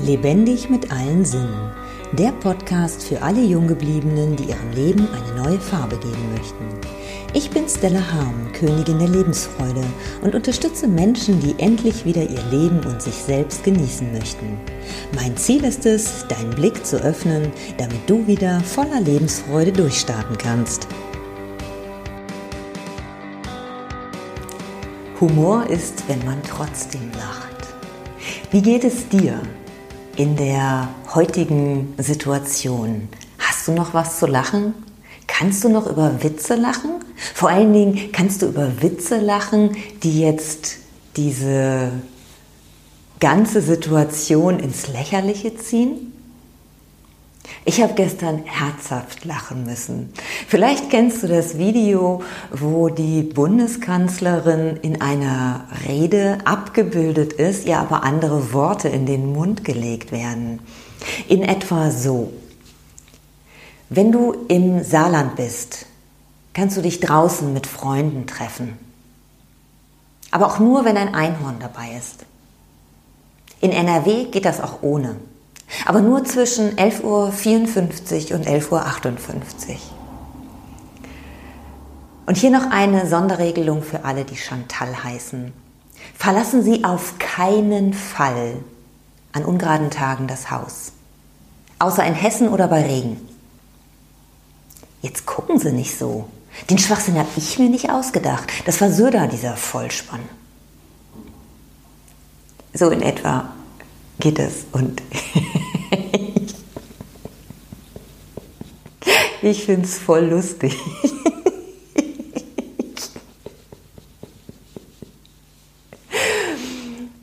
Lebendig mit allen Sinnen. Der Podcast für alle Junggebliebenen, die ihrem Leben eine neue Farbe geben möchten. Ich bin Stella Harm, Königin der Lebensfreude und unterstütze Menschen, die endlich wieder ihr Leben und sich selbst genießen möchten. Mein Ziel ist es, deinen Blick zu öffnen, damit du wieder voller Lebensfreude durchstarten kannst. Humor ist, wenn man trotzdem lacht. Wie geht es dir? In der heutigen Situation? Hast du noch was zu lachen? Kannst du noch über Witze lachen? Vor allen Dingen kannst du über Witze lachen, die jetzt diese ganze Situation ins Lächerliche ziehen? Ich habe gestern herzhaft lachen müssen. Vielleicht kennst du das Video, wo die Bundeskanzlerin in einer Rede abgebildet ist, ihr aber andere Worte in den Mund gelegt werden. In etwa so. Wenn du im Saarland bist, kannst du dich draußen mit Freunden treffen. Aber auch nur, wenn ein Einhorn dabei ist. In NRW geht das auch ohne. Aber nur zwischen 11.54 Uhr und 11.58 Uhr. Und hier noch eine Sonderregelung für alle, die Chantal heißen. Verlassen Sie auf keinen Fall an ungeraden Tagen das Haus. Außer in Hessen oder bei Regen. Jetzt gucken Sie nicht so. Den Schwachsinn habe ich mir nicht ausgedacht. Das war Söder, dieser Vollspann. So in etwa geht es. Und ich finde es voll lustig.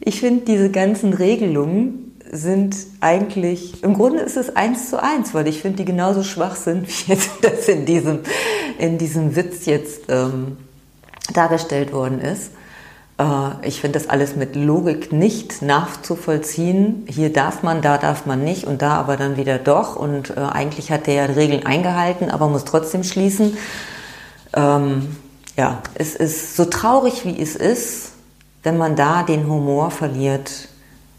ich finde diese ganzen Regelungen sind eigentlich, im Grunde ist es eins zu eins, weil ich finde, die genauso schwach sind, wie jetzt das in diesem, in diesem Witz jetzt ähm, dargestellt worden ist. Äh, ich finde das alles mit Logik nicht nachzuvollziehen. Hier darf man, da darf man nicht und da aber dann wieder doch. Und äh, eigentlich hat der ja Regeln eingehalten, aber muss trotzdem schließen. Ähm, ja, es ist so traurig, wie es ist. Wenn man da den Humor verliert,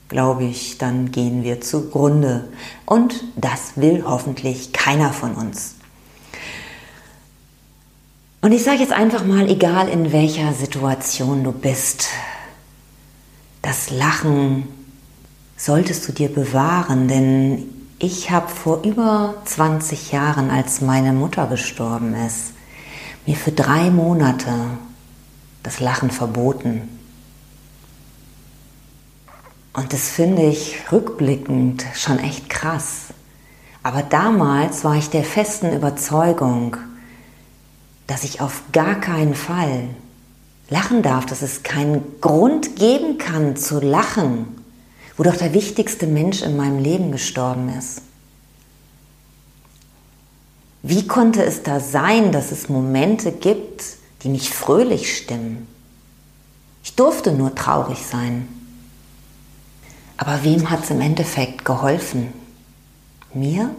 glaube ich, dann gehen wir zugrunde. Und das will hoffentlich keiner von uns. Und ich sage jetzt einfach mal, egal in welcher Situation du bist, das Lachen solltest du dir bewahren, denn ich habe vor über 20 Jahren, als meine Mutter gestorben ist, mir für drei Monate das Lachen verboten. Und das finde ich rückblickend schon echt krass. Aber damals war ich der festen Überzeugung, dass ich auf gar keinen Fall lachen darf, dass es keinen Grund geben kann zu lachen, wo doch der wichtigste Mensch in meinem Leben gestorben ist. Wie konnte es da sein, dass es Momente gibt, die mich fröhlich stimmen? Ich durfte nur traurig sein. Aber wem hat es im Endeffekt geholfen? Mir?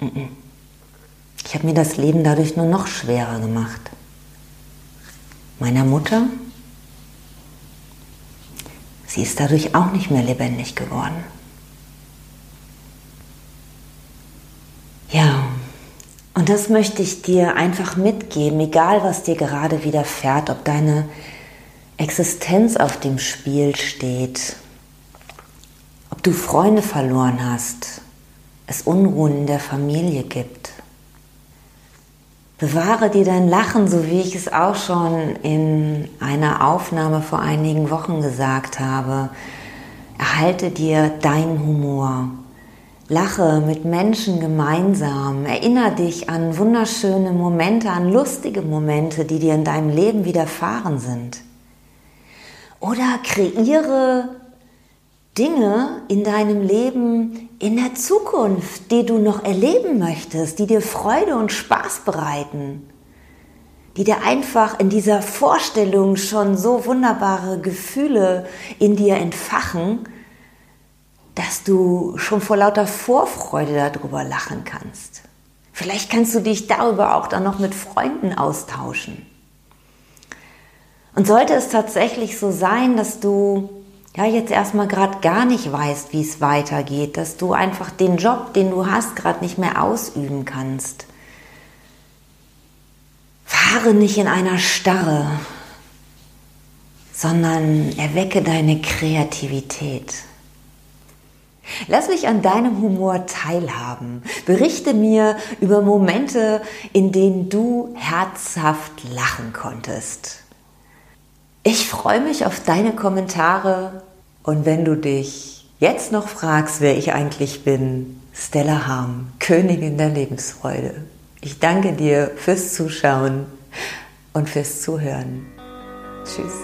Mm -mm. Ich habe mir das Leben dadurch nur noch schwerer gemacht. Meiner Mutter, sie ist dadurch auch nicht mehr lebendig geworden. Ja, und das möchte ich dir einfach mitgeben, egal was dir gerade widerfährt, ob deine Existenz auf dem Spiel steht, ob du Freunde verloren hast, es Unruhen in der Familie gibt Bewahre dir dein Lachen, so wie ich es auch schon in einer Aufnahme vor einigen Wochen gesagt habe. Erhalte dir deinen Humor. Lache mit Menschen gemeinsam. Erinnere dich an wunderschöne Momente, an lustige Momente, die dir in deinem Leben widerfahren sind. Oder kreiere Dinge in deinem Leben in der Zukunft, die du noch erleben möchtest, die dir Freude und Spaß bereiten, die dir einfach in dieser Vorstellung schon so wunderbare Gefühle in dir entfachen, dass du schon vor lauter Vorfreude darüber lachen kannst. Vielleicht kannst du dich darüber auch dann noch mit Freunden austauschen. Und sollte es tatsächlich so sein, dass du ja jetzt erstmal gerade gar nicht weißt, wie es weitergeht, dass du einfach den Job, den du hast, gerade nicht mehr ausüben kannst. Fahre nicht in einer Starre, sondern erwecke deine Kreativität. Lass mich an deinem Humor teilhaben. Berichte mir über Momente, in denen du herzhaft lachen konntest. Ich freue mich auf deine Kommentare und wenn du dich jetzt noch fragst, wer ich eigentlich bin, Stella Harm, Königin der Lebensfreude. Ich danke dir fürs Zuschauen und fürs Zuhören. Tschüss.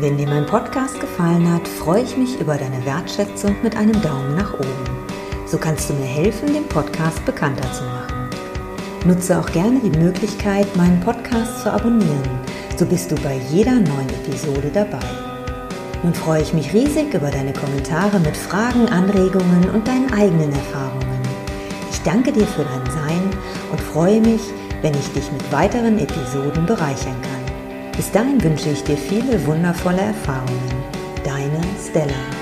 Wenn dir mein Podcast gefallen hat, freue ich mich über deine Wertschätzung mit einem Daumen nach oben. So kannst du mir helfen, den Podcast bekannter zu machen. Nutze auch gerne die Möglichkeit, meinen Podcast zu abonnieren. So bist du bei jeder neuen Episode dabei. Nun freue ich mich riesig über deine Kommentare mit Fragen, Anregungen und deinen eigenen Erfahrungen. Ich danke dir für dein Sein und freue mich, wenn ich dich mit weiteren Episoden bereichern kann. Bis dahin wünsche ich dir viele wundervolle Erfahrungen. Deine Stella.